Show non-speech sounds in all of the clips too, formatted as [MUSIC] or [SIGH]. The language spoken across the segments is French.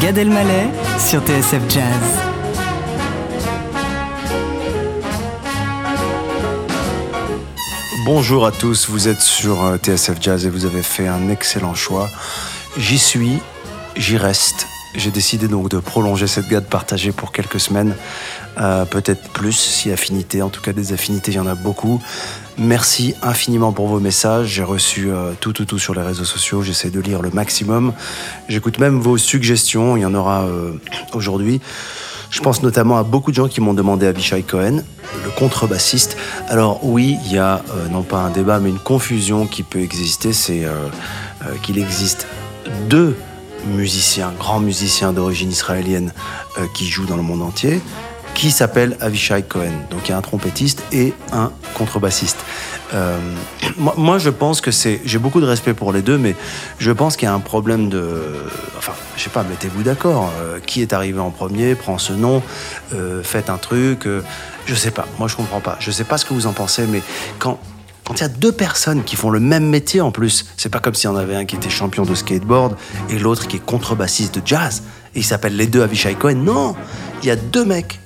Gad Elmaleh sur TSF Jazz. Bonjour à tous, vous êtes sur euh, TSF Jazz et vous avez fait un excellent choix. J'y suis, j'y reste. J'ai décidé donc de prolonger cette garde partagée pour quelques semaines, euh, peut-être plus si affinité. En tout cas, des affinités, il y en a beaucoup. Merci infiniment pour vos messages. J'ai reçu euh, tout, tout, tout sur les réseaux sociaux. J'essaie de lire le maximum. J'écoute même vos suggestions. Il y en aura euh, aujourd'hui. Je pense notamment à beaucoup de gens qui m'ont demandé Avishai Cohen, le contrebassiste. Alors oui, il y a euh, non pas un débat, mais une confusion qui peut exister. C'est qu'il existe deux musiciens, grands musiciens d'origine israélienne qui jouent dans le monde entier, qui s'appellent Avishai Cohen. Donc il y a un trompettiste et un contrebassiste. Euh, moi, je pense que c'est. J'ai beaucoup de respect pour les deux, mais je pense qu'il y a un problème de. Enfin, je sais pas, mettez-vous d'accord. Euh, qui est arrivé en premier Prend ce nom, euh, faites un truc. euh, je sais pas. Moi, je comprends pas. Je sais pas ce que vous en pensez, mais quand. Quand il y a deux personnes qui font le même métier en plus, c'est pas comme s'il y en avait un qui était champion de skateboard et l'autre qui est contrebassiste de jazz. Et ils s'appellent les deux Avishai Cohen. Non, il y a deux mecs.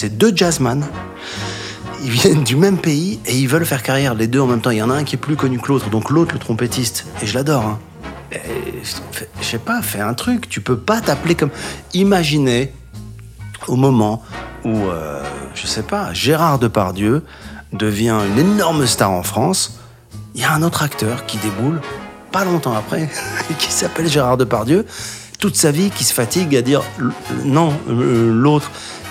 C'est deux jazzman ils viennent du même pays et ils veulent faire carrière les deux en même temps. Il y en a un qui est plus connu que l'autre, donc l'autre le trompettiste. Et je l'adore. Hein. Fais- Je sais pas, fais un truc. Tu peux pas t'appeler comme. Imaginez au moment où, euh, je sais pas, Gérard Depardieu devient une énorme star en France. Il y a un autre acteur qui déboule pas longtemps après, [LAUGHS] qui s'appelle Gérard Depardieu, toute sa vie qui se fatigue à dire l- non, euh, l'autre,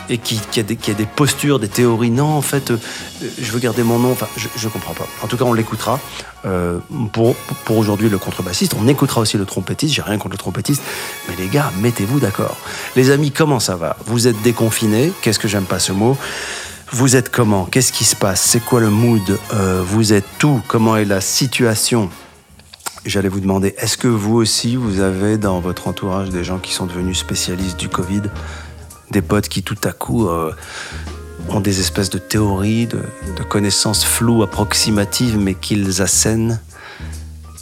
et qui, qui a des, postures, des théories. Non, en fait, euh, je veux garder mon nom. Enfin, je, je comprends pas. En tout cas, on l'écoutera. Euh, pour pour aujourd'hui, le contrebassiste. On écoutera aussi le trompettiste. J'ai rien contre le trompettiste. Mais les gars, mettez-vous d'accord. Les amis, comment ça va? Vous êtes déconfinés Qu'est-ce que j'aime pas ce mot? Vous êtes comment? Qu'est-ce qui se passe? C'est quoi le mood? Euh, Vous êtes tout? Comment est la situation? J'allais vous demander, est-ce que vous aussi, vous avez dans votre entourage des gens qui sont devenus spécialistes du Covid? Des potes qui tout à coup euh, ont des espèces de théories, de, de connaissances floues, approximatives, mais qu'ils assènent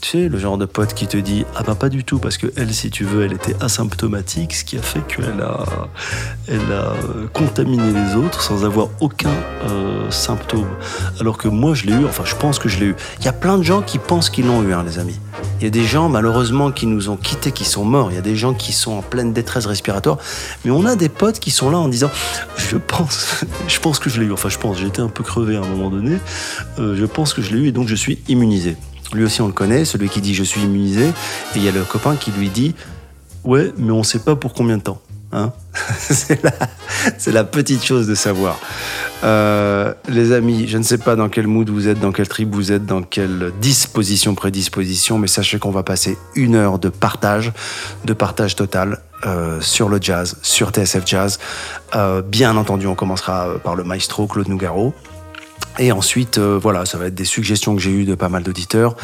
sais, le genre de pote qui te dit Ah bah pas du tout, parce que elle, si tu veux, elle était asymptomatique, ce qui a fait qu'elle a, elle a euh, contaminé les autres sans avoir aucun euh, symptôme. Alors que moi, je l'ai eu, enfin, je pense que je l'ai eu. Il y a plein de gens qui pensent qu'ils l'ont eu, hein, les amis. Il y a des gens, malheureusement, qui nous ont quittés, qui sont morts. Il y a des gens qui sont en pleine détresse respiratoire. Mais on a des potes qui sont là en disant Je pense, [LAUGHS] je pense que je l'ai eu. Enfin, je pense, été un peu crevé à un moment donné. Euh, je pense que je l'ai eu et donc je suis immunisé. Lui aussi, on le connaît, celui qui dit je suis immunisé. Et il y a le copain qui lui dit ouais, mais on sait pas pour combien de temps. Hein [LAUGHS] c'est, la, la petite chose de savoir. Euh, les amis, je ne sais pas dans quel mood vous êtes, dans quelle tribu vous êtes, dans quelle disposition, prédisposition, mais sachez qu'on va passer une heure de partage, de partage total euh, sur le jazz, sur TSF Jazz. Euh, bien entendu, on commencera par le maestro Claude Nougaro. Et ensuite, euh, voilà, ça va être des suggestions que j'ai eues de pas mal d'auditeurs,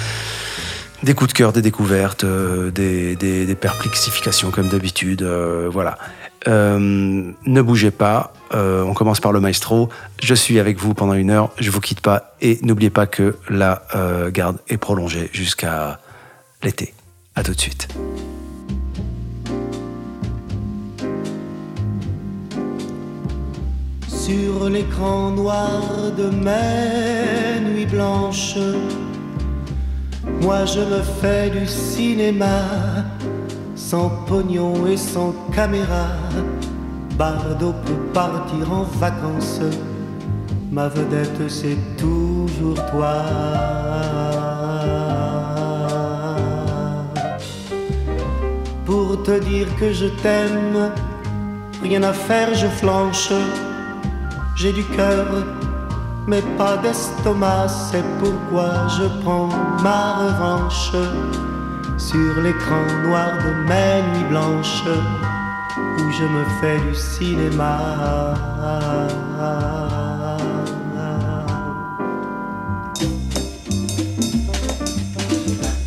des coups de cœur, des découvertes, euh, des, perplexifications comme d'habitude, euh, voilà. Ne bougez pas, on commence par le maestro. Je suis avec vous pendant une heure, je vous quitte pas et n'oubliez pas que la garde est prolongée jusqu'à l'été. À tout de suite. Sur l'écran noir de mes nuits blanches, moi je me fais du cinéma, sans pognon et sans caméra. Bardo peut partir en vacances, ma vedette c'est toujours toi. Pour te dire que je t'aime, rien à faire, je flanche. J'ai du cœur, mais pas d'estomac, c'est pourquoi je prends ma revanche sur l'écran noir de mes nuits blanches. où je me fais du cinéma.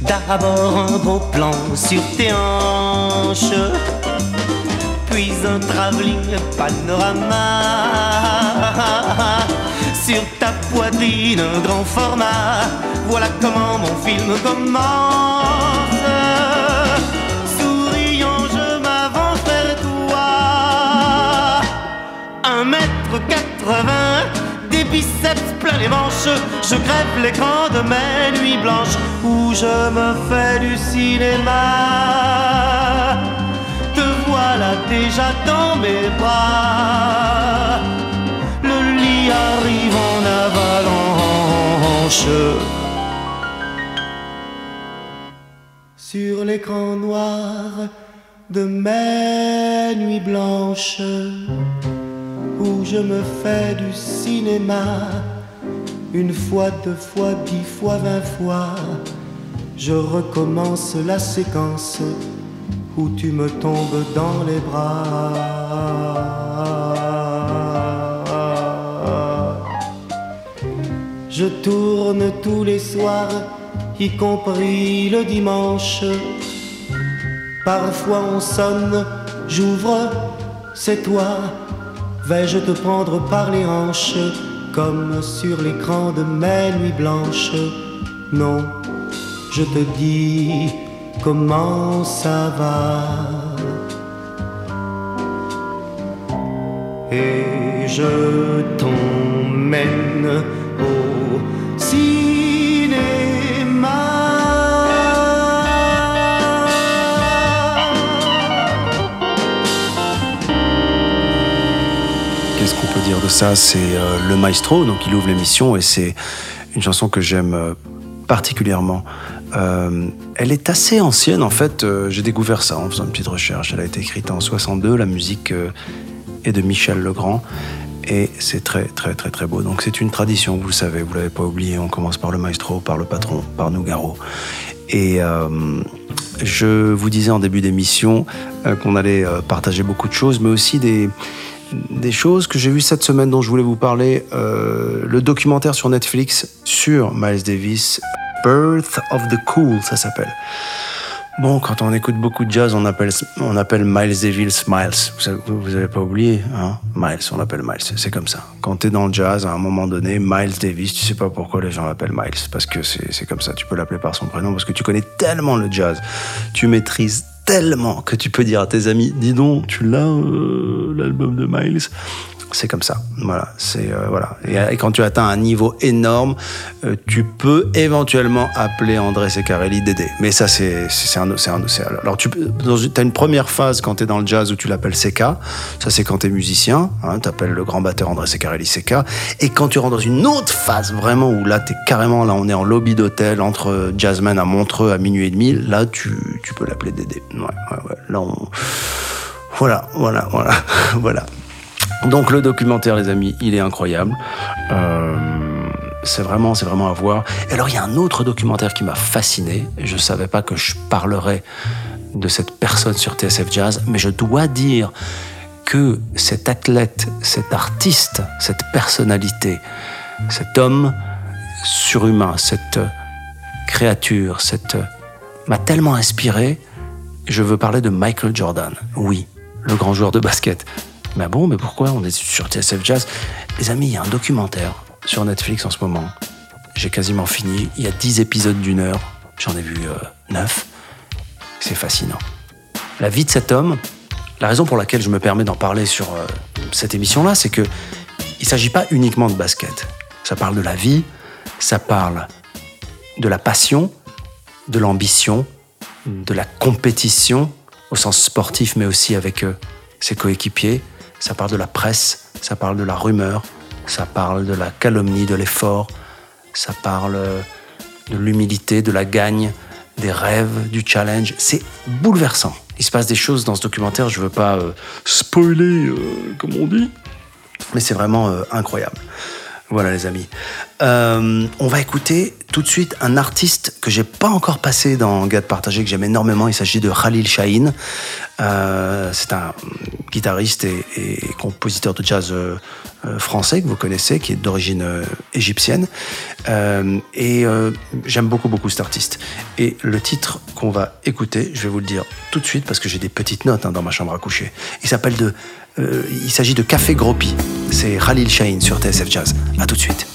D'abord un gros plan sur tes hanches, puis un travelling panorama. [LAUGHS] Sur ta poitrine, un grand format. Voilà comment mon film commence. Souriant, je m'avance vers toi. Un mètre quatre-vingts, des biceps plein les manches. Je crève l'écran de mes nuits blanches où je me fais du cinéma. Te voilà déjà dans mes bras. Sur l'écran noir de mes nuits blanches où je me fais du cinéma une fois, deux fois, dix fois, vingt fois. Je recommence la séquence où tu me tombes dans les bras. Je tourne tous les soirs, y compris le dimanche. Parfois on sonne, j'ouvre, c'est toi. Vais-je te prendre par les hanches comme sur l'écran de mes nuits blanches? Non, je te dis comment ça va. Et je t'emmène Qu'est-ce qu'on peut dire de ça C'est euh, le maestro, donc il ouvre l'émission et c'est une chanson que j'aime euh, particulièrement. Euh, elle est assez ancienne en fait, j'ai découvert ça en faisant une petite recherche. Elle a été écrite en 62, la musique est de Michel Legrand et c'est très très très très beau. Donc c'est une tradition, vous le savez, vous l'avez pas oublié, on commence par le maestro, par le patron, par Nougaro. Et je vous disais en début d'émission qu'on allait partager beaucoup de choses, mais aussi des, des choses que j'ai vues cette semaine dont je voulais vous parler. Euh, le documentaire sur Netflix sur Miles Davis, Birth of the Cool, ça s'appelle. Bon, quand on écoute beaucoup de jazz, on appelle, on appelle Miles Davis Miles. Vous, avez- vous avez pas oublié, hein? Miles, on l'appelle Miles, c'est comme ça. Quand t'es dans le jazz, à un moment donné, Miles Davis, tu sais pas pourquoi les gens l'appellent Miles, parce que c'est comme ça. Tu peux l'appeler par son prénom, parce que tu connais tellement le jazz, tu maîtrises tellement que tu peux dire à tes amis, dis donc, tu l'as euh, l'album de Miles? C'est comme ça. Voilà, c'est euh, voilà. Et, et quand tu atteins un niveau énorme, euh, tu peux éventuellement appeler André Secarelli Dédé. Mais ça, c'est c'est un, c'est alors tu as une première phase quand tu es dans le jazz où tu l'appelles Seca. Ça, c'est quand tu es musicien. Hein, tu appelles le grand batteur André Secarelli Seca. Et quand tu rentres dans une autre phase vraiment où là, es carrément là, on est en lobby d'hôtel entre jazzman à Montreux à minuit et demi. Là, tu, tu peux l'appeler Dédé. Ouais, ouais, ouais. Là, on voilà, voilà, voilà, [LAUGHS] voilà. Donc le documentaire, les amis, il est incroyable. Euh, c'est vraiment, à voir. Et alors il y a un autre documentaire qui m'a fasciné. Je savais pas que je parlerais de cette personne sur TSF Jazz, mais je dois dire que cet athlète, cet artiste, cette personnalité, cet homme surhumain, cette créature, m'a tellement inspiré. Je veux parler de Michael Jordan. Oui, le grand joueur de basket. Mais bon, mais pourquoi On est sur TSF Jazz? Les amis, il y a un documentaire sur Netflix en ce moment. J'ai quasiment fini. Il y a 10 épisodes d'une heure. J'en ai vu euh, 9. C'est fascinant. La vie de cet homme, la raison pour laquelle je me permets d'en parler sur euh, cette émission-là, c'est que il ne s'agit pas uniquement de basket. Ça parle de la vie, ça parle de la passion, de l'ambition, de la compétition au sens sportif, mais aussi avec euh, ses coéquipiers. Ça parle de la presse, ça parle de la rumeur, ça parle de la calomnie, de l'effort, ça parle euh, de l'humilité, de la gagne, des rêves, du challenge. C'est bouleversant. Il se passe des choses dans ce documentaire, je veux pas euh, spoiler, euh, comme on dit, mais c'est vraiment incroyable. Voilà les amis. Euh, on va écouter tout de suite un artiste que j'ai pas encore passé dans Gad Partagé, que j'aime énormément. Il s'agit de Khalil Shahin. Euh, c'est un guitariste et, compositeur de jazz euh, français que vous connaissez, qui est d'origine égyptienne. Et j'aime beaucoup, beaucoup cet artiste. Et le titre qu'on va écouter, je vais vous le dire tout de suite parce que j'ai des petites notes hein, dans ma chambre à coucher. Il s'appelle de, il s'agit de Café Gropi. C'est Khalil Shahin sur TSF Jazz. À tout de suite.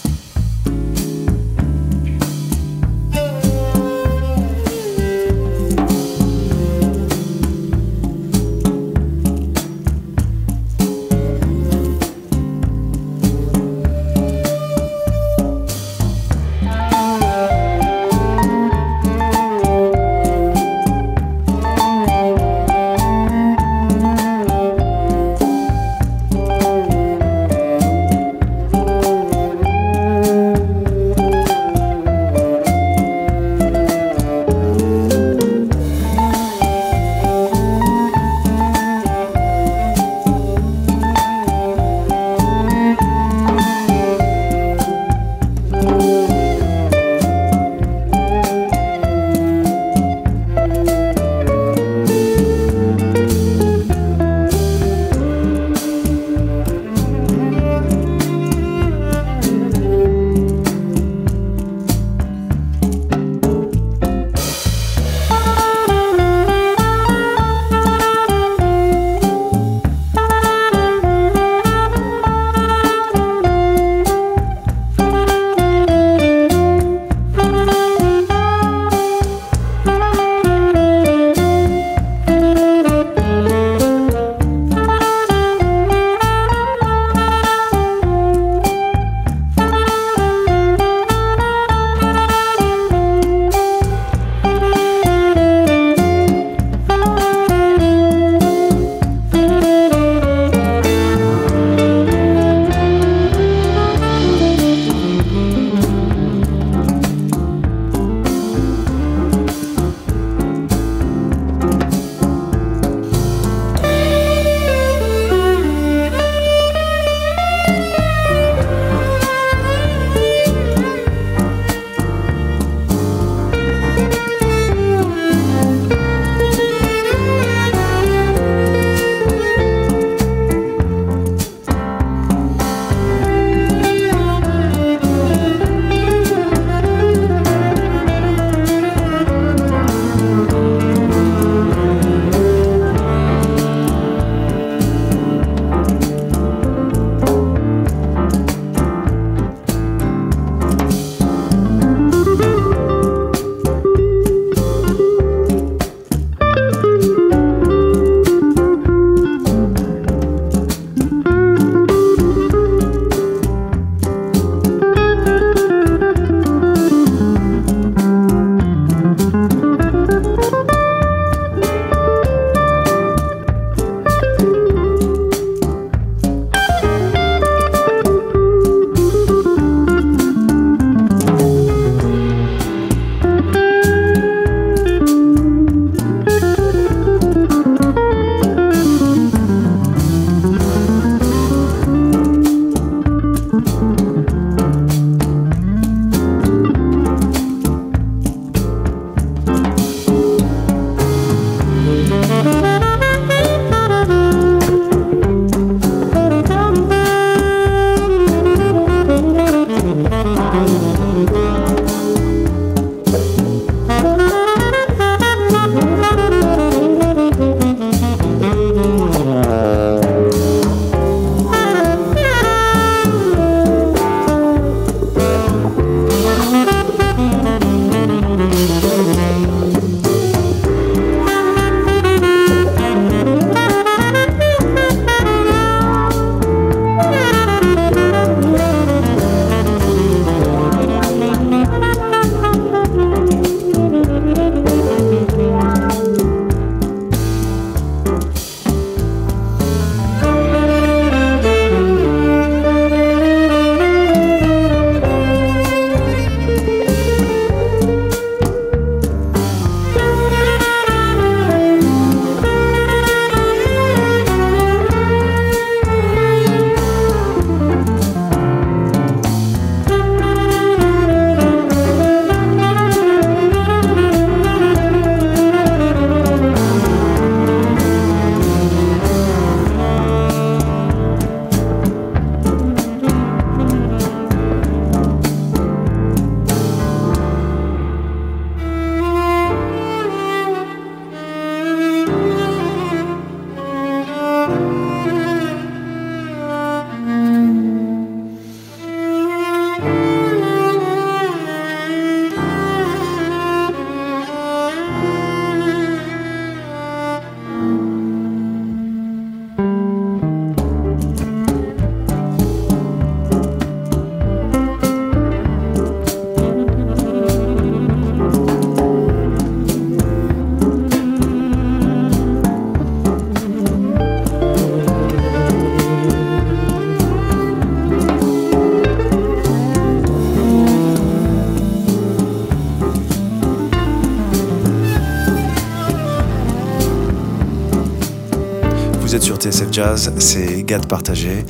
TSF Jazz, c'est Gad Partagé.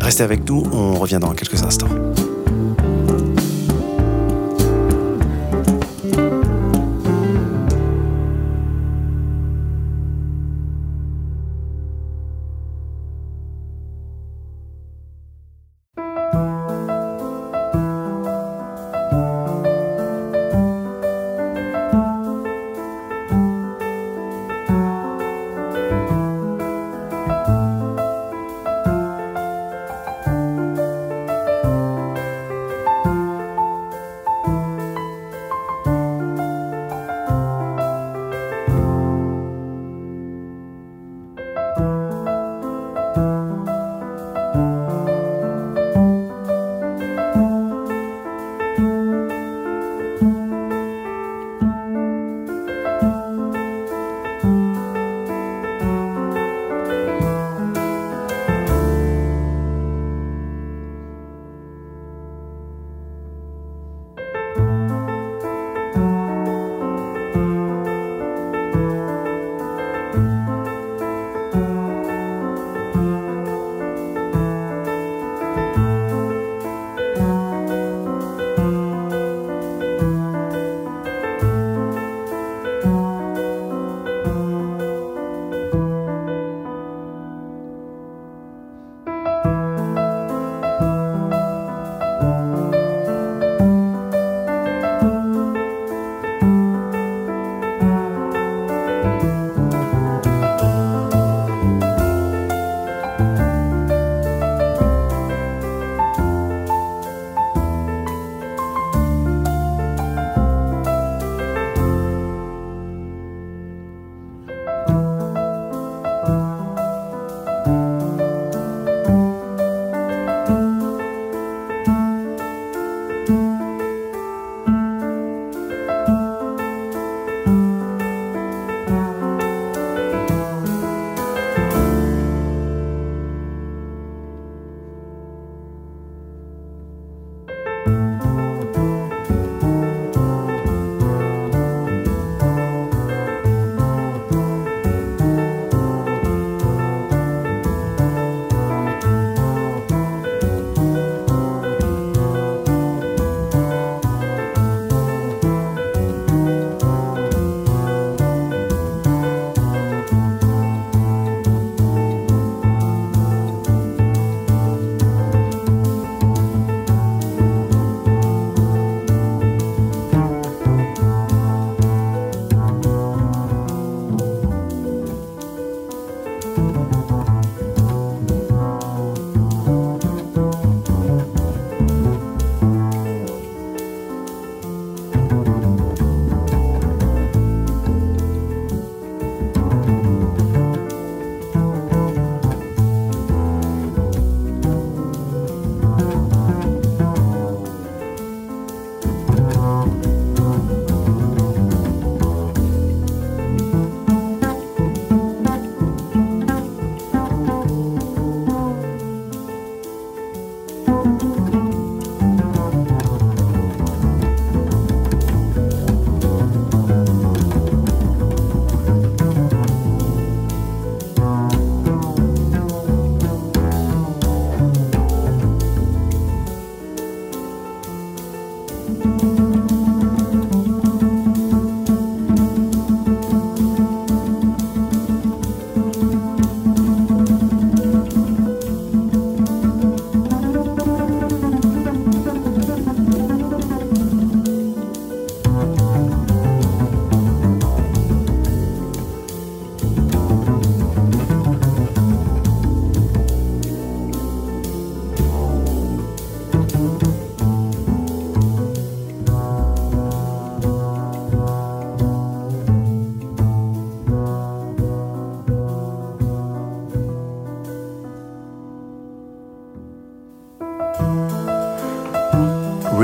Restez avec nous, on revient dans quelques instants.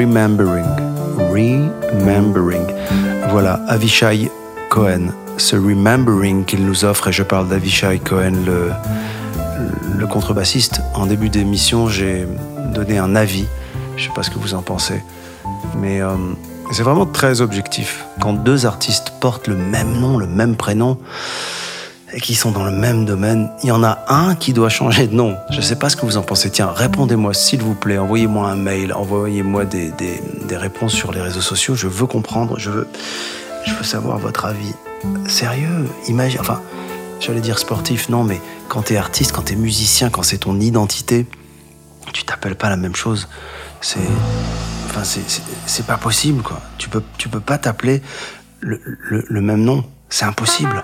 Remembering. Remembering. Voilà, Avishai Cohen. Ce Remembering qu'il nous offre, et je parle d'Avishai Cohen, le, le contrebassiste. En début d'émission, j'ai donné un avis. Je sais pas ce que vous en pensez. Mais euh, c'est vraiment très objectif. Quand deux artistes portent le même nom, le même prénom, et qui sont dans le même domaine, il y en a un qui doit changer de nom. Je ne sais pas ce que vous en pensez. Tiens, répondez-moi s'il vous plaît, envoyez-moi un mail, envoyez-moi des, des, des, réponses sur les réseaux sociaux. Je veux comprendre, je veux, je veux savoir votre avis. Sérieux, imagine, enfin, j'allais dire sportif, non, mais quand t'es artiste, quand t'es musicien, quand c'est ton identité, tu t'appelles pas la même chose. C'est, enfin, c'est pas possible, quoi. Tu peux, tu peux pas t'appeler le, le, le même nom. C'est impossible.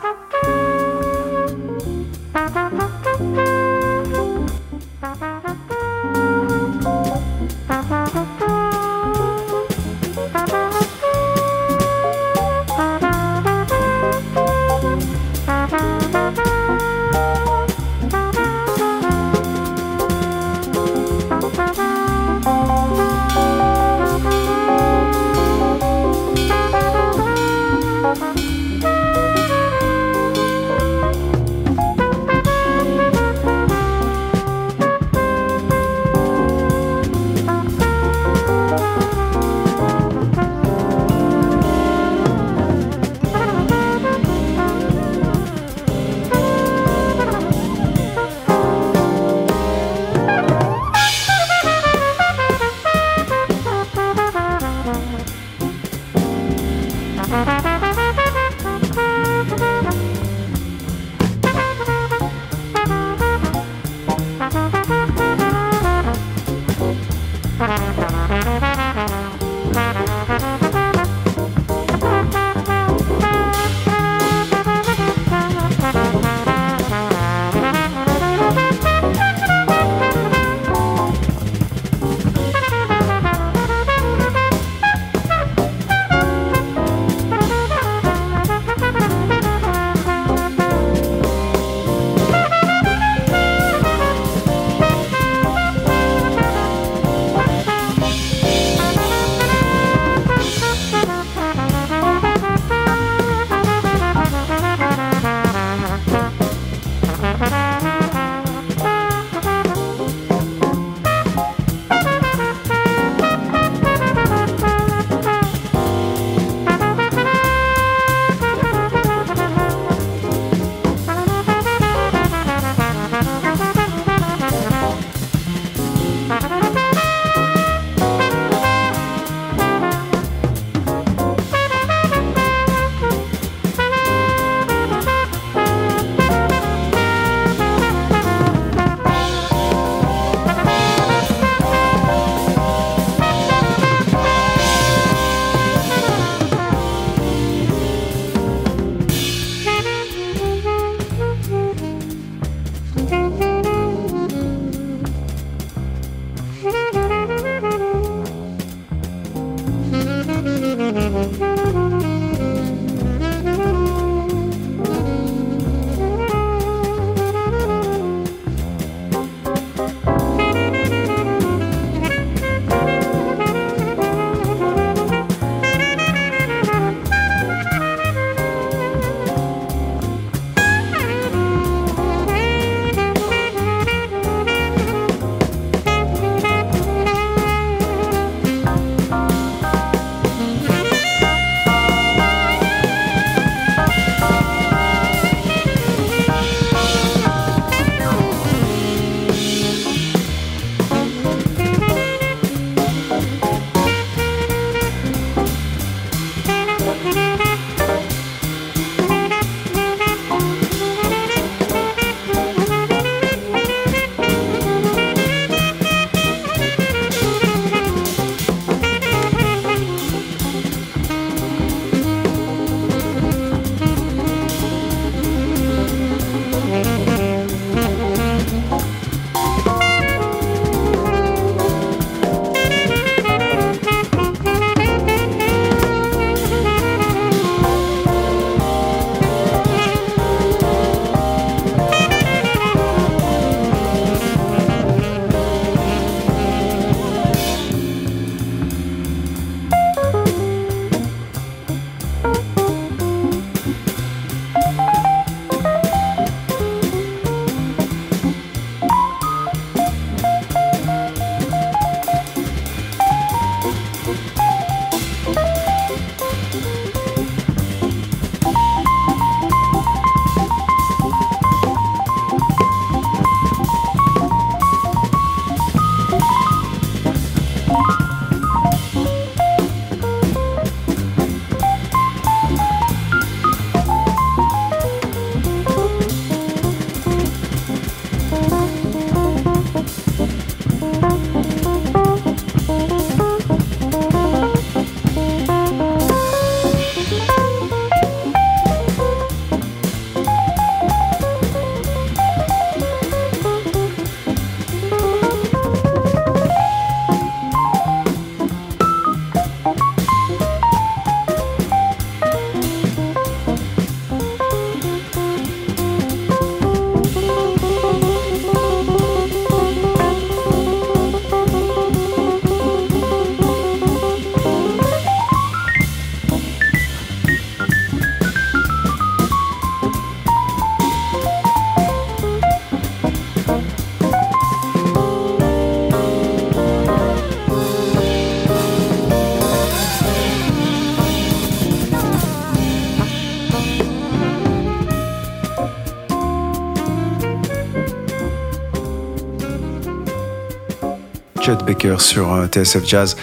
Sur euh, TSF Jazz.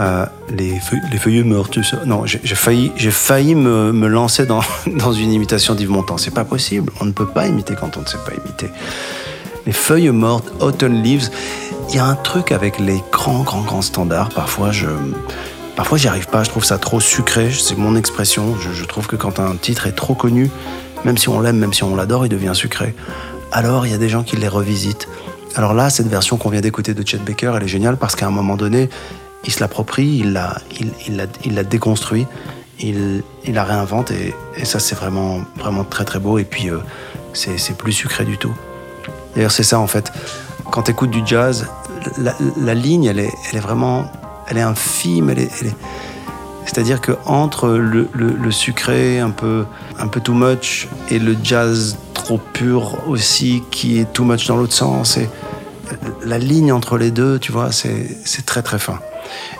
Euh, les, feuilles, les. Non, j'ai failli, failli me, me lancer dans, [LAUGHS] dans une imitation d'Yves Montand. C'est pas possible. On ne peut pas imiter quand on ne sait pas imiter. Les feuilles mortes, Autumn Leaves. Il y a un truc avec les grands, grands, grands standards. Parfois, je, parfois, j'y arrive pas. Je trouve ça trop sucré. C'est mon expression. Je trouve que quand un titre est trop connu, même si on l'aime, même si on l'adore, il devient sucré. Alors, il y a des gens qui les revisitent. Alors là, cette version qu'on vient d'écouter de Chet Baker, elle est géniale parce qu'à un moment donné, il se l'approprie, il la, il, la, déconstruit, il, la réinvente et, ça, c'est vraiment, vraiment très très beau. Et puis, euh, c'est plus sucré du tout. D'ailleurs, c'est ça en fait. Quand tu écoutes du jazz, la, ligne, elle est, vraiment, elle est infime, c'est-à-dire que entre le, sucré un peu, un peu too much et le jazz trop pur aussi qui est too much dans l'autre sens, la ligne entre les deux, tu vois, c'est très très fin.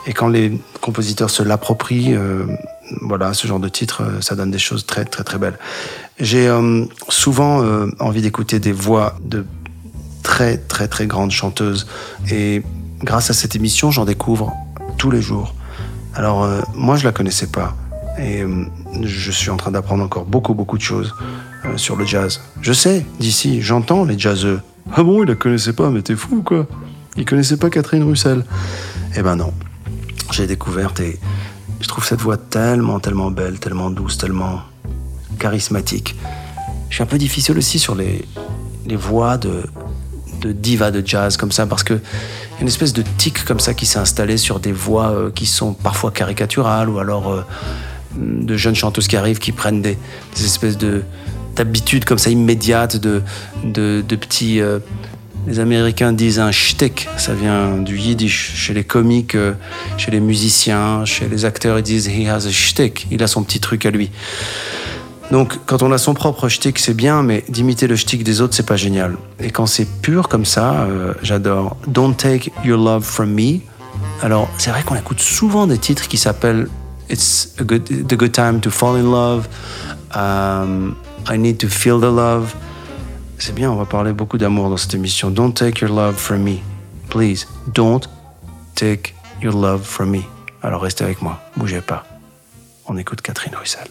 Et quand les compositeurs se l'approprient, euh, voilà, ce genre de titre, euh, ça donne des choses très très très belles. J'ai euh, souvent envie d'écouter des voix de très très très grandes chanteuses et grâce à cette émission, j'en découvre tous les jours. Alors moi, je la connaissais pas et je suis en train d'apprendre encore beaucoup beaucoup de choses sur le jazz. Je sais d'ici, j'entends les jazzeux. Ah bon, il la connaissait pas, mais t'es fou ou quoi. Il connaissait pas Catherine Russell. Eh ben non, j'ai découvert et je trouve cette voix tellement tellement belle, tellement douce, tellement charismatique. Je suis un peu difficile aussi sur les, les voix de, de diva de jazz comme ça parce que y a une espèce de tic comme ça qui s'est installé sur des voix euh, qui sont parfois caricaturales ou alors euh, de jeunes chanteuses qui arrivent qui prennent des espèces de d'habitudes comme ça immédiates de, de, petits euh, les Américains disent un shtick, ça vient du yiddish. Chez les comiques, euh, chez les musiciens, chez les acteurs, ils disent he has a shtick, il a son petit truc à lui. Donc, quand on a son propre shtick, c'est bien, mais d'imiter le shtick des autres, c'est pas génial. Et quand c'est pur comme ça, euh, j'adore. Don't take your love from me. Alors, c'est vrai qu'on écoute souvent des titres qui s'appellent It's a good, the good time to fall in love, I need to feel the love. C'est bien, on va parler beaucoup d'amour dans cette émission. Don't take your love from me. Please, don't take your love from me. Alors restez avec moi, bougez pas. On écoute Catherine Russell.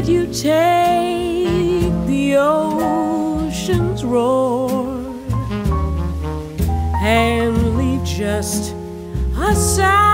Would you take the ocean's roar and leave just a sigh?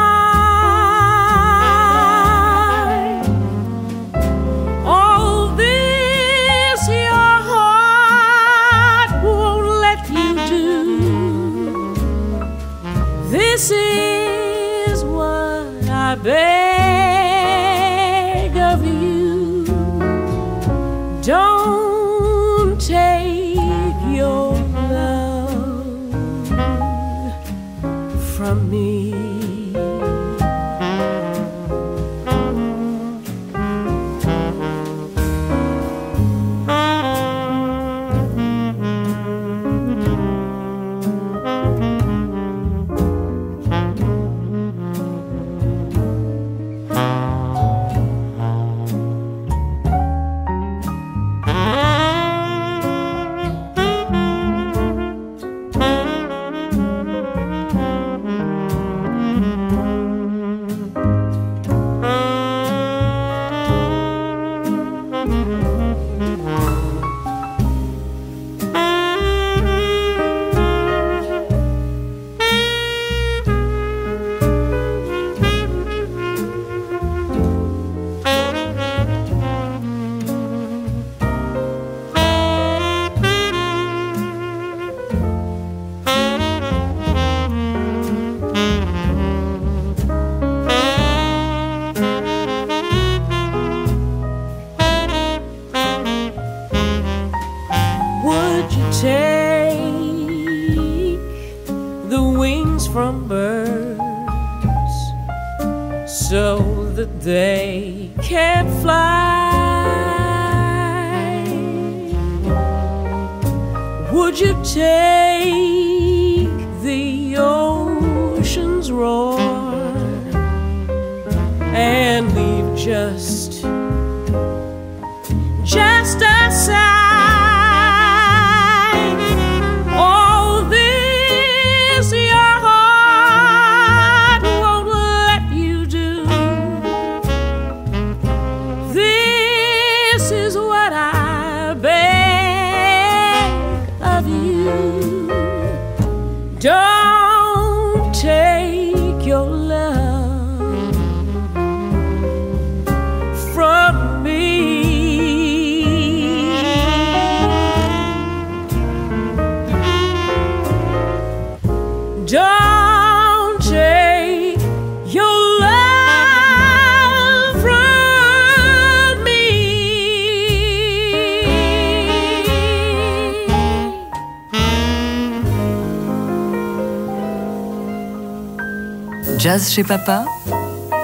Jazz chez papa,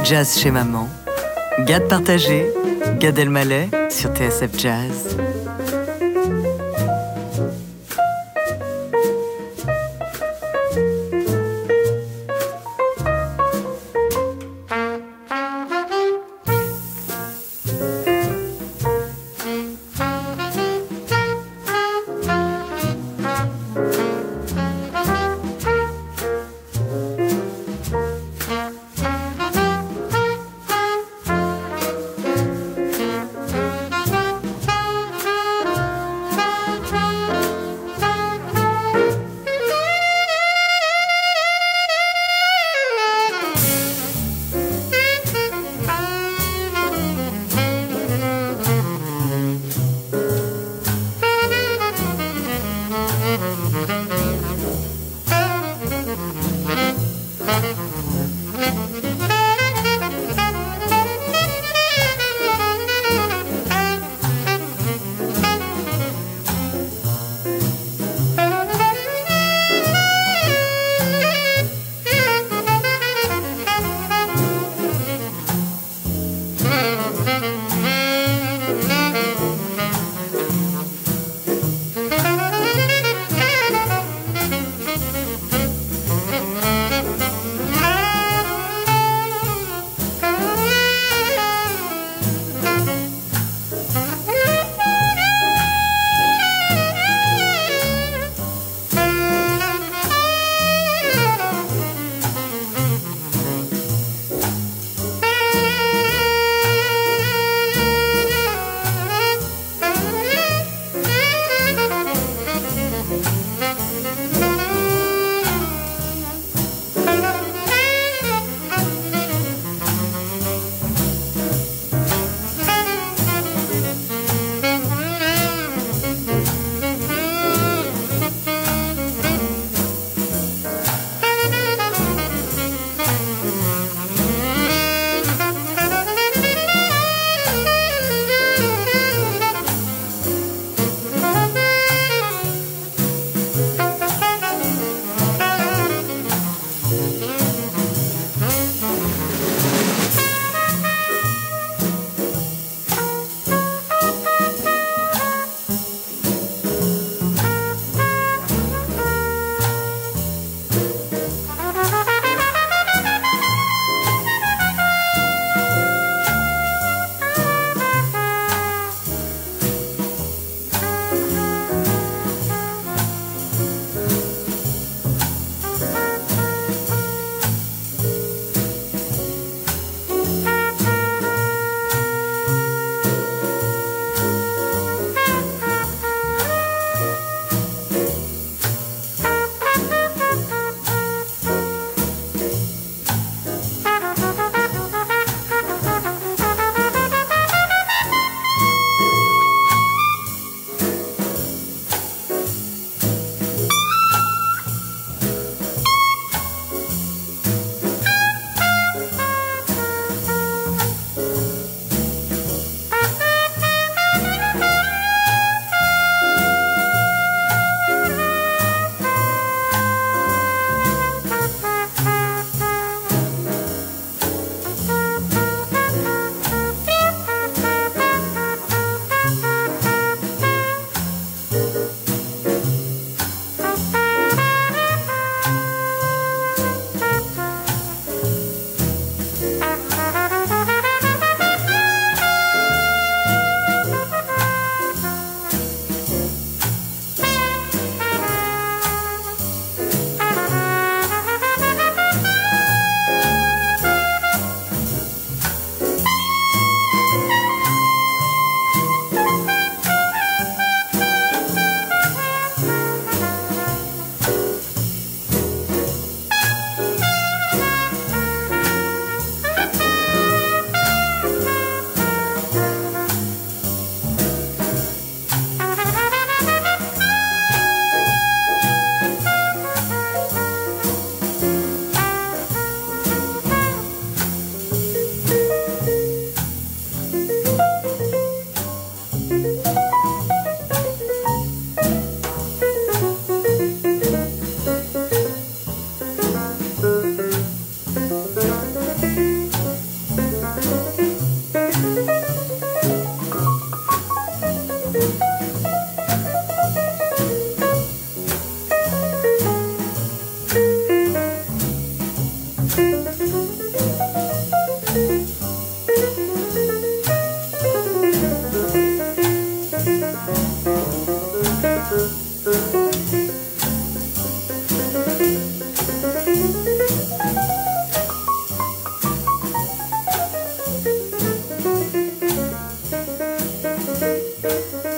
jazz chez maman, GAD partagé, Gad Elmaleh sur TSF Jazz.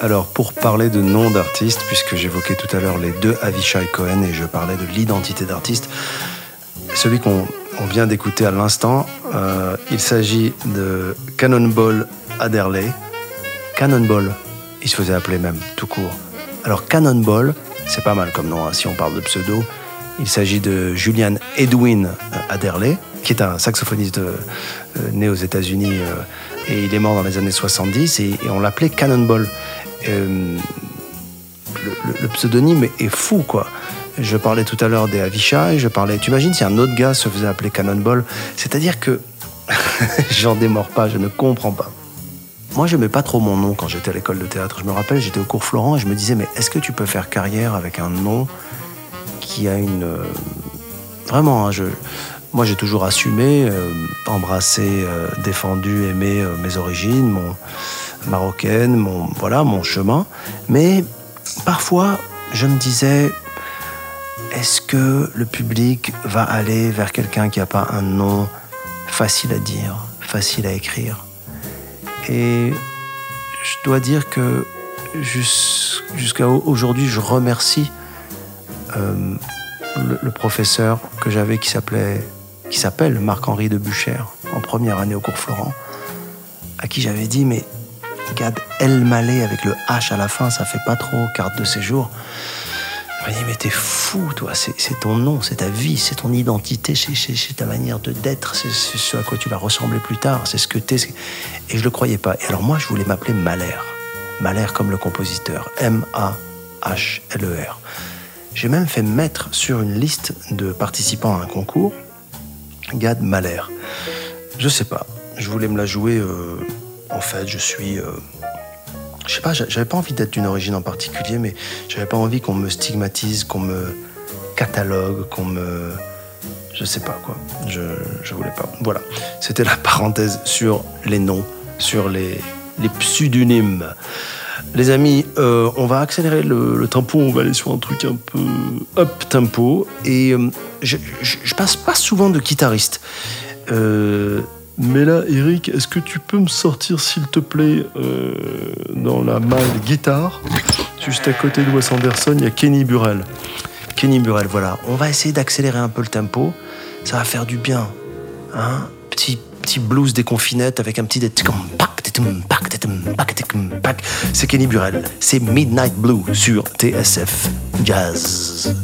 Alors, pour parler de nom d'artiste, puisque j'évoquais tout à l'heure les deux Avishai Cohen et je parlais de l'identité d'artiste, celui qu'on on vient d'écouter à l'instant, euh, il s'agit de Cannonball Adderley. Cannonball, il se faisait appeler même, tout court. Alors, Cannonball, c'est pas mal comme nom, hein, si on parle de pseudo. Il s'agit de Julian Edwin Adderley, qui est un saxophoniste euh, né aux États-Unis euh, et il est mort dans les années 70 et, et on l'appelait Cannonball. Euh, le, pseudonyme est fou, quoi. Je parlais tout à l'heure des Avishai, je parlais. Tu imagines si un autre gars se faisait appeler Cannonball? C'est-à-dire que [LAUGHS] j'en démords pas, je ne comprends pas. Moi, j'aimais pas trop mon nom quand j'étais à l'école de théâtre. Je me rappelle, j'étais au cours Florent et je me disais, mais est-ce que tu peux faire carrière avec un nom qui a une. euh, Vraiment, hein, moi j'ai toujours assumé, euh, embrassé, défendu, aimé mes origines, mon marocaine, mon, voilà, mon chemin. Mais parfois, je me disais, est-ce que le public va aller vers quelqu'un qui n'a pas un nom facile à dire, facile à écrire? Et je dois dire que jus- jusqu'à au- aujourd'hui, je remercie euh, le, le professeur que j'avais qui s'appelait qui s'appelle Marc-Henri de Buchère en première année au cours Florent, à qui j'avais dit mais regarde El Malais avec le H à la fin, ça fait pas trop carte de séjour. Il m'a dit mais t'es fou toi, c'est ton nom, c'est ta vie, c'est ton identité, c'est- ta manière de d'être, c'est ce à quoi tu vas ressembler plus tard, c'est ce que t'es. Et je le croyais pas. Et alors moi je voulais m'appeler Mahler, Mahler comme le compositeur, M-A-H-L-E-R. J'ai même fait mettre sur une liste de participants à un concours Gad Mahler. Je sais pas, je voulais me la jouer. euh, en fait, je suis. euh, je sais pas, j'a- j'avais pas envie d'être d'une origine en particulier, mais j'avais pas envie qu'on me stigmatise, qu'on me catalogue, qu'on me. Je sais pas quoi. Je, voulais pas. Voilà. C'était la parenthèse sur les noms, sur les, pseudonymes. Les amis, euh, on va accélérer le, tempo, on va aller sur un truc un peu up tempo. Et euh, je, passe pas souvent de guitariste. Mais là, Eric, est-ce que tu peux me sortir, s'il te plaît, euh, dans la malle guitare Juste à côté de Wes Anderson, il y a Kenny Burrell. Kenny Burrell, voilà. On va essayer d'accélérer un peu le tempo. Ça va faire du bien. Hein petit, petit blues des confinettes avec un petit... C'est Kenny Burrell. C'est Midnight Blue sur TSF Jazz.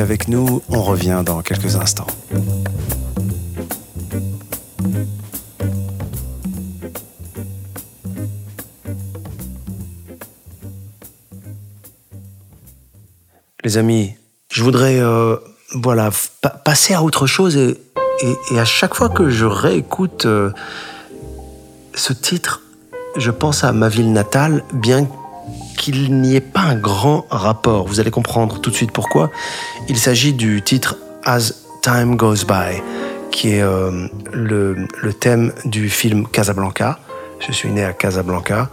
Avec nous, on revient dans quelques instants. Les amis, je voudrais euh, voilà, pa- passer à autre chose et, et- à chaque fois que je réécoute euh, ce titre, je pense à ma ville natale, bien qu'il n'y ait pas un grand rapport. Vous allez comprendre tout de suite pourquoi. Il s'agit du titre As Time Goes By, qui est euh, le, thème du film Casablanca. Je suis né à Casablanca.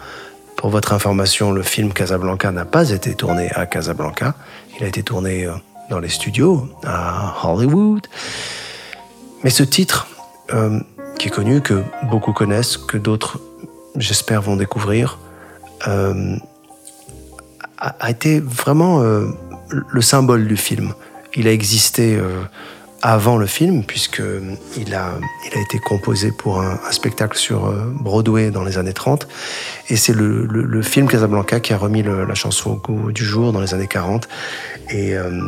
Pour votre information, le film Casablanca n'a pas été tourné à Casablanca. Il a été tourné euh, dans les studios à Hollywood. Mais ce titre, euh, qui est connu, que beaucoup connaissent, que d'autres, j'espère, vont découvrir, a, été vraiment euh, le symbole du film. Il a existé euh, avant le film, puisque il a, il a été composé pour un, spectacle sur euh, Broadway dans les années 30. Et c'est le, le- film Casablanca qui a remis la chanson au goût du jour dans les années 40. Et, euh,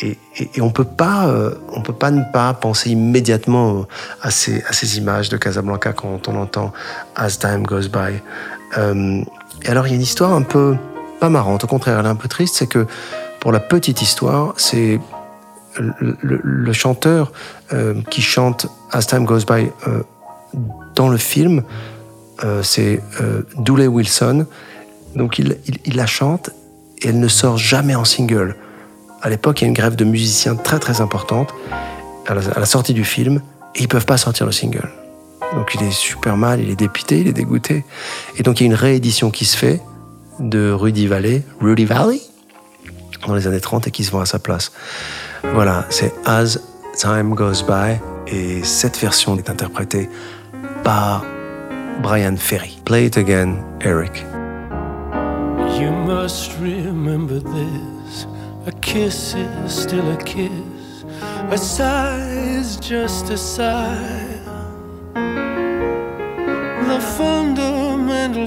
et, et- on peut euh, peut pas ne pas penser immédiatement à ces, à ces images de Casablanca quand on entend As Time Goes By. Euh, et alors il y a une histoire un peu pas marrante, au contraire, elle est un peu triste, c'est que pour la petite histoire, c'est le, chanteur euh, qui chante As Time Goes By euh, dans le film, euh, c'est Dooley Wilson. Donc il, il- la chante et elle ne sort jamais en single. À l'époque, il y a une grève de musiciens très très importante à la, à la sortie du film et ils peuvent pas sortir le single. Donc il est super mal, il est dépité, il est dégoûté. Et donc il y a une réédition qui se fait de Rudy Valley, Rudy Valley, dans les années 30 et qui se vend à sa place. Voilà, c'est As Time Goes By et cette version est interprétée par Brian Ferry. Play it again, Eric. You must remember this. A kiss is still a kiss. A sigh is just a sigh. The fundamental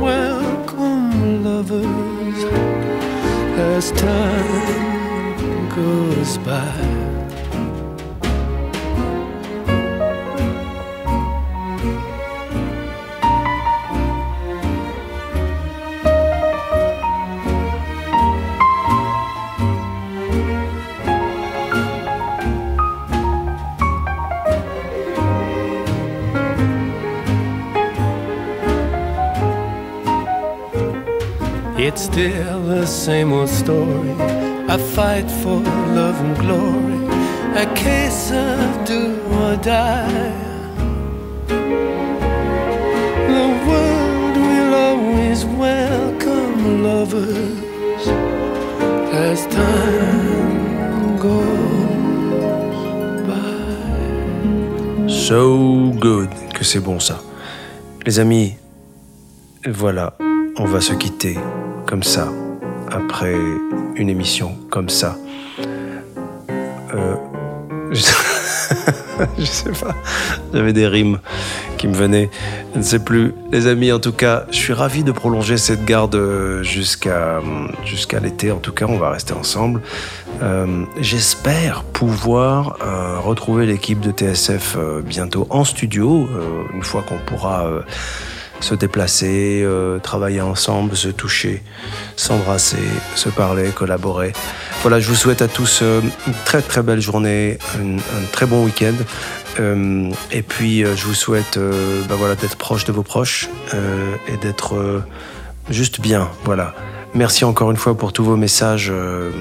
Welcome lovers as time goes by. It's still the same old story. A fight for love and glory. A case of do or die. The world will always welcome lovers as time goes by. So good que c'est bon ça. Les amis, voilà, on va se quitter comme ça, après une émission comme ça. Euh, [LAUGHS] je- sais pas. J'avais des rimes qui me venaient. Je ne sais plus. Les amis, en tout cas, je suis ravi de prolonger cette garde euh, jusqu'à jusqu'à l'été. En tout cas, on va rester ensemble. Euh, J'espère pouvoir retrouver l'équipe de TSF bientôt en studio, une fois qu'on pourra se déplacer, euh, travailler ensemble, se toucher, s'embrasser, se parler, collaborer. Voilà, je vous souhaite à tous euh, une très très belle journée, un très bon week-end. Euh, et puis, je vous souhaite bah voilà, d'être proche de vos proches et d'être juste bien. Voilà. Merci encore une fois pour tous vos messages euh,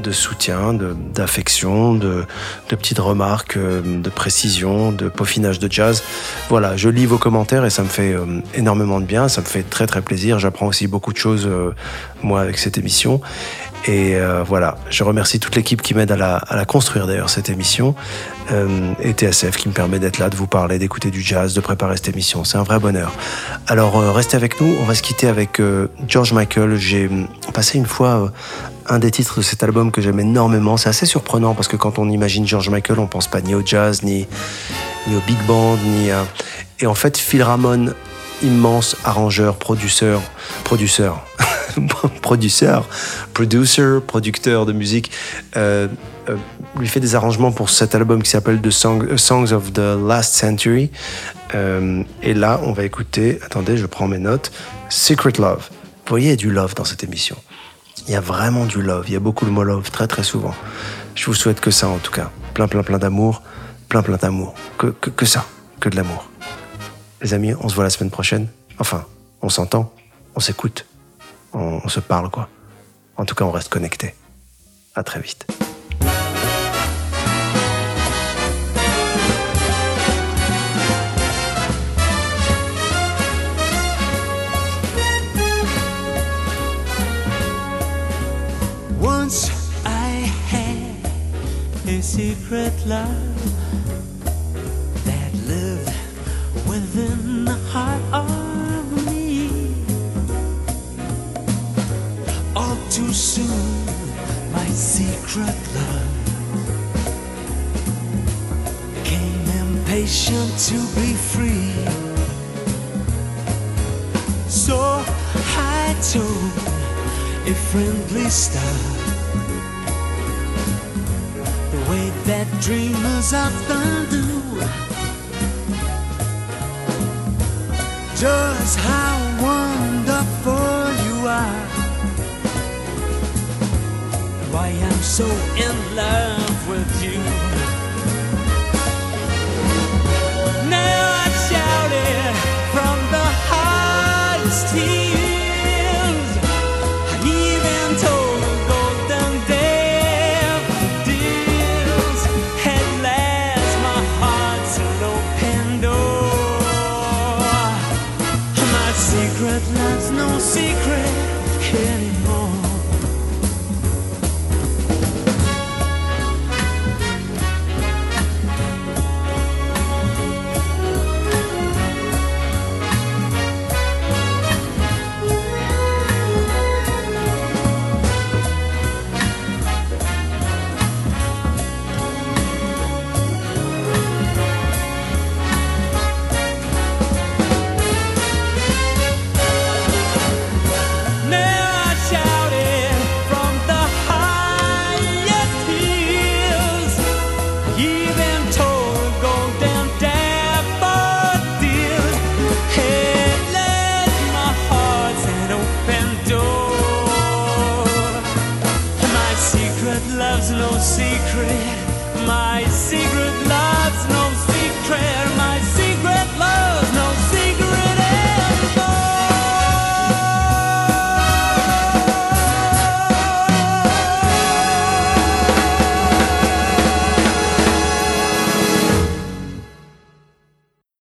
de soutien, d'affection, de, petites remarques, euh, de précision, de peaufinage de jazz. Voilà, je lis vos commentaires et ça me fait euh, énormément de bien, ça me fait très très plaisir. J'apprends aussi beaucoup de choses, moi, avec cette émission. Et euh, voilà, je remercie toute l'équipe qui m'aide à la, à la construire d'ailleurs, cette émission. Euh, et TSF qui me permet d'être là, de vous parler, d'écouter du jazz, de préparer cette émission. C'est un vrai bonheur. Alors euh, restez avec nous, on va se quitter avec euh, George Michael. J'ai hum, passé une fois euh, un des titres de cet album que j'aime énormément. C'est assez surprenant parce que quand on imagine George Michael, on pense pas ni au jazz, ni, ni au big band, ni à... Et en fait, Phil Ramone, immense arrangeur, producteur, producteur, [LAUGHS] [LAUGHS] producteur, producer, producteur de musique, euh, euh, lui fait des arrangements pour cet album qui s'appelle The euh, Songs of the Last Century. Et là, on va écouter, attendez, je prends mes notes, Secret Love. Vous voyez, il y a du love dans cette émission. Il y a vraiment du love. Il y a beaucoup de mots love, très très souvent. Je vous souhaite que ça en tout cas. Plein plein plein d'amour, plein plein d'amour. Que, que ça, que de l'amour. Les amis, on se voit la semaine prochaine. Enfin, on s'entend, on s'écoute, on, se parle quoi. En tout cas, on reste connecté. À très vite. Soon, my secret love came impatient to be free. So I told a friendly star. The way that dreamers often do. Just how wonderful I am so in love with you. Now I shout it from the highest